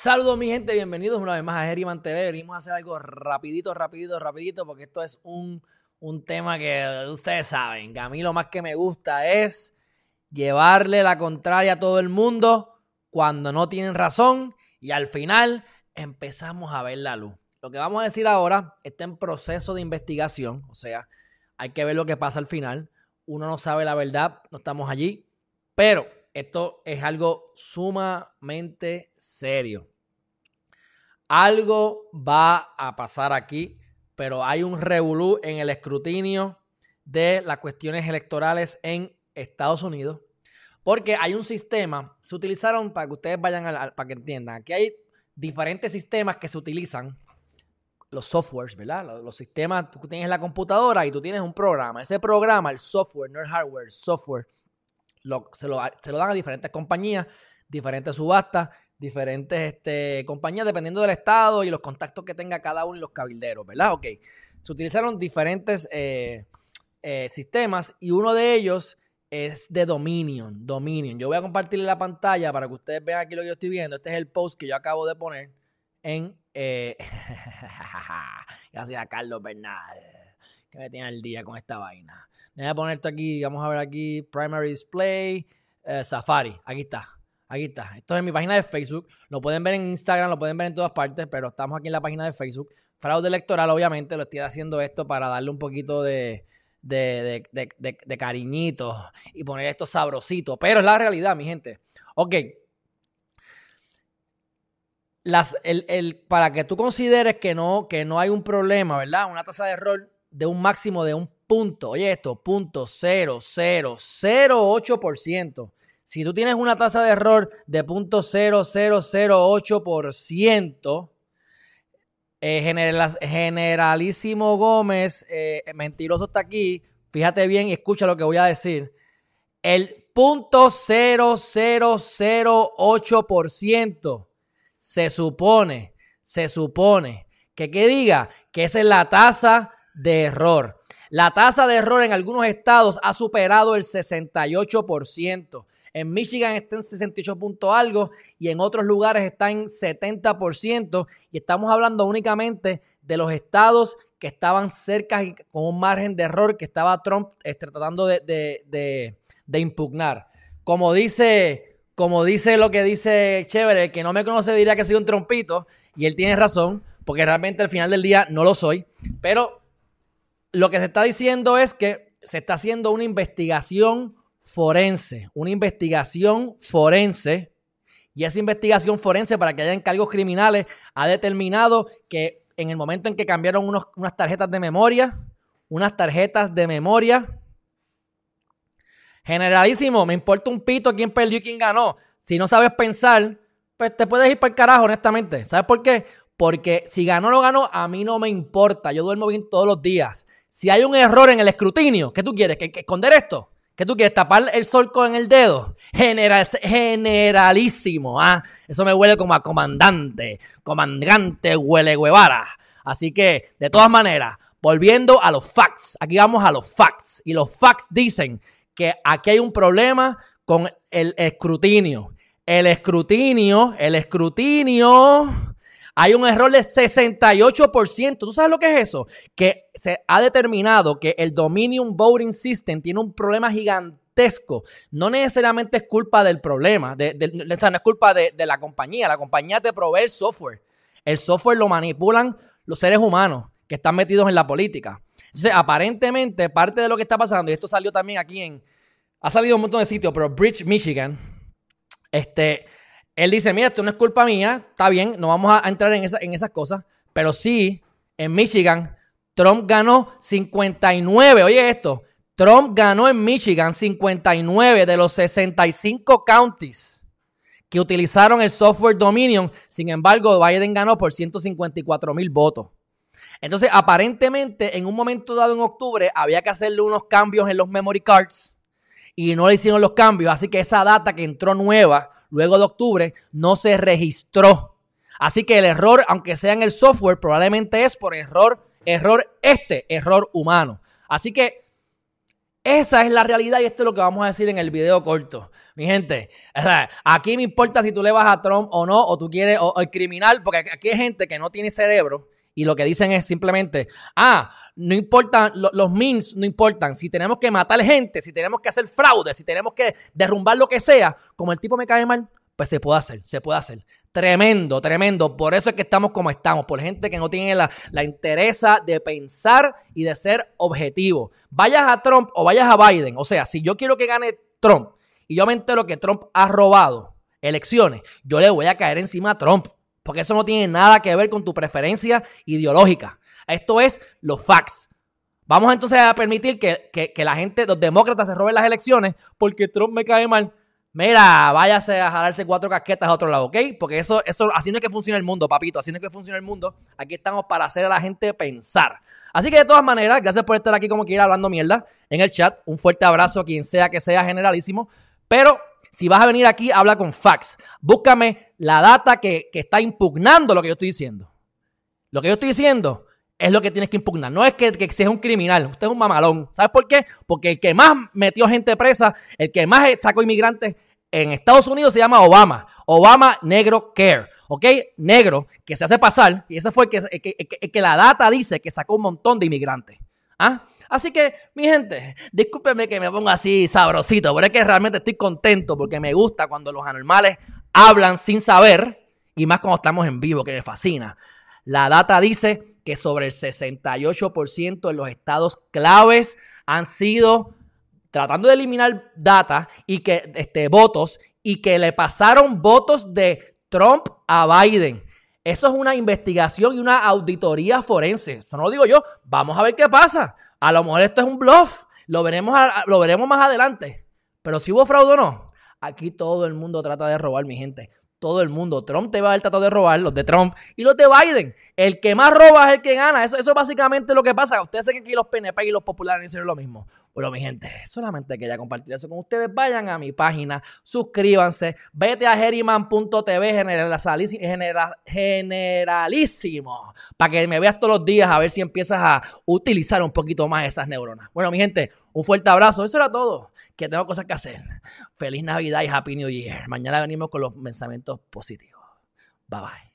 Saludos mi gente, bienvenidos una vez más a Geriman TV. Venimos a hacer algo rapidito, rapidito, rapidito, porque esto es un, un tema que ustedes saben, que a mí lo más que me gusta es llevarle la contraria a todo el mundo cuando no tienen razón y al final empezamos a ver la luz. Lo que vamos a decir ahora está en proceso de investigación, o sea, hay que ver lo que pasa al final. Uno no sabe la verdad, no estamos allí, pero esto es algo sumamente serio. Algo va a pasar aquí, pero hay un revolú en el escrutinio de las cuestiones electorales en Estados Unidos, porque hay un sistema, se utilizaron para que ustedes vayan a, para que entiendan, aquí hay diferentes sistemas que se utilizan, los softwares, ¿verdad? Los, los, sistemas, tú tienes la computadora y tú tienes un programa, ese programa, el software, no el hardware, software, se, lo, dan a diferentes compañías, diferentes subastas, diferentes este, compañías, dependiendo del estado y los contactos que tenga cada uno y los cabilderos, ¿verdad? Ok. Se utilizaron diferentes eh, eh, sistemas y uno de ellos es de Dominion. Dominion. Yo voy a compartirle la pantalla para que ustedes vean aquí lo que yo estoy viendo. Este es el post que yo acabo de poner en. Eh, gracias a Carlos Bernal que me tiene el día con esta vaina. A poner esto aquí, vamos a ver aquí, Primary Display, eh, Safari, aquí está. Aquí está. Esto es mi página de Facebook. Lo pueden ver en Instagram, lo pueden ver en todas partes, pero estamos aquí en la página de Facebook. Fraude electoral, obviamente, lo estoy haciendo esto para darle un poquito de, de, de, cariñito y poner esto sabrosito. Pero es la realidad, mi gente. Ok. Las, el, el, para que tú consideres que no, que no hay un problema, ¿verdad? Una tasa de error de un máximo de un punto, oye esto, punto 0,0008%. Si tú tienes una tasa de error de punto 0,008%, eh, Generalísimo Gómez, eh, mentiroso está aquí, fíjate bien y escucha lo que voy a decir. El punto 0008% se supone, se supone que que diga que esa es la tasa de error. La tasa de error en algunos estados ha superado el 68%. En Michigan está en 68 punto algo y en otros lugares está en 70%. Y estamos hablando únicamente de los estados que estaban cerca con un margen de error que estaba Trump este, tratando de, impugnar. Como dice, como dice lo que dice Chévere, el que no me conoce diría que soy un trompito. Y él tiene razón, porque realmente al final del día no lo soy. Pero lo que se está diciendo es que se está haciendo una investigación forense, una investigación forense, y esa investigación forense para que haya cargos criminales ha determinado que en el momento en que cambiaron unas tarjetas de memoria, unas tarjetas de memoria, generalísimo, me importa un pito quién perdió y quién ganó. Si no sabes pensar, pues te puedes ir para el carajo, honestamente. ¿Sabes por qué? Porque si ganó o no ganó, a mí no me importa. Yo duermo bien todos los días. Si hay un error en el escrutinio, ¿qué tú quieres? ¿Que, esconder esto? ¿Qué tú quieres? ¿Tapar el sol con el dedo? General, generalísimo, ¿ah? Eso me huele como a comandante. Comandante huele Guevara. Así que, de todas maneras, volviendo a los facts. Aquí vamos a los facts. Y los facts dicen que aquí hay un problema con el escrutinio. El escrutinio, el escrutinio hay un error de 68%. ¿Tú sabes lo que es eso? Que se ha determinado que el Dominion Voting System tiene un problema gigantesco. No necesariamente es culpa del problema, de, no es culpa de, la compañía. La compañía te provee el software. El software lo manipulan los seres humanos que están metidos en la política. Entonces, aparentemente, parte de lo que está pasando, y esto salió también aquí en. Ha salido un montón de sitios, pero Bridge, Michigan, este él dice, mira, esto no es culpa mía, está bien, no vamos a entrar en, en esas cosas, pero sí, en Michigan, Trump ganó 59, oye esto, Trump ganó en Michigan 59 de los 65 counties que utilizaron el software Dominion, sin embargo, Biden ganó por 154 mil votos. Entonces, aparentemente, en un momento dado en octubre, había que hacerle unos cambios en los memory cards y no le hicieron los cambios, así que esa data que entró nueva luego de octubre, no se registró. Así que el error, aunque sea en el software, probablemente es por error, error este, error humano. Así que Esa es la realidad y esto es lo que vamos a decir en el video corto. Mi gente, aquí me importa si tú le vas a Trump o no, o tú quieres, o, el criminal, porque aquí hay gente que no tiene cerebro y lo que dicen es simplemente, ah, no importan, los means no importan. Si tenemos que matar gente, si tenemos que hacer fraude, si tenemos que derrumbar lo que sea, como el tipo me cae mal, pues se puede hacer, se puede hacer. Tremendo, tremendo. Por eso es que estamos como estamos, por gente que no tiene la, la de pensar y de ser objetivo. Vayas a Trump o vayas a Biden. O sea, si yo quiero que gane Trump y yo me entero que Trump ha robado elecciones, yo le voy a caer encima a Trump. Porque eso no tiene nada que ver con tu preferencia ideológica. Esto es los facts. Vamos entonces a permitir que, que la gente, los demócratas, se roben las elecciones porque Trump me cae mal. Mira, váyase a jalarse cuatro casquetas a otro lado, ¿ok? Porque eso, eso, así no es que funciona el mundo, papito. Así no es que funciona el mundo. Aquí estamos para hacer a la gente pensar. Así que de todas maneras, gracias por estar aquí como quiera hablando mierda en el chat. Un fuerte abrazo a quien sea que sea generalísimo. Pero si vas a venir aquí, habla con fax. Búscame la data que, que está impugnando lo que yo estoy diciendo. Lo que yo estoy diciendo es lo que tienes que impugnar. No es que, que seas un criminal, usted es un mamalón. ¿Sabes por qué? Porque el que más metió gente presa, el que más sacó inmigrantes en Estados Unidos se llama Obama. Obama Negro Care. ¿Ok? Negro, que se hace pasar. Y ese fue el que, que, la data dice que sacó un montón de inmigrantes. ¿Ah? Así que, mi gente, discúlpenme que me ponga así sabrosito, pero es que realmente estoy contento porque me gusta cuando los anormales hablan sin saber y más cuando estamos en vivo, que me fascina. La data dice que sobre el 68% de los estados claves han sido tratando de eliminar data y que este, votos y que le pasaron votos de Trump a Biden. Eso es una investigación y una auditoría forense. Eso no lo digo yo. Vamos a ver qué pasa. A lo mejor esto es un bluff. Lo veremos, lo veremos más adelante. Pero si hubo fraude o no, aquí todo el mundo trata de robar, mi gente todo el mundo. Trump te va a haber tratado de robar, los de Trump y los de Biden. El que más roba es el que gana. Eso, eso es básicamente lo que pasa. Ustedes saben que aquí los PNP y los populares hicieron lo mismo. Bueno, mi gente, solamente quería compartir eso con ustedes. Vayan a mi página, suscríbanse, vete a geriman.tv generalísimo para que me veas todos los días a ver si empiezas a utilizar un poquito más esas neuronas. Bueno, mi gente, un fuerte abrazo. Eso era todo. Que tengo cosas que hacer. Feliz Navidad y Happy New Year. Mañana venimos con los pensamientos positivos. Bye bye.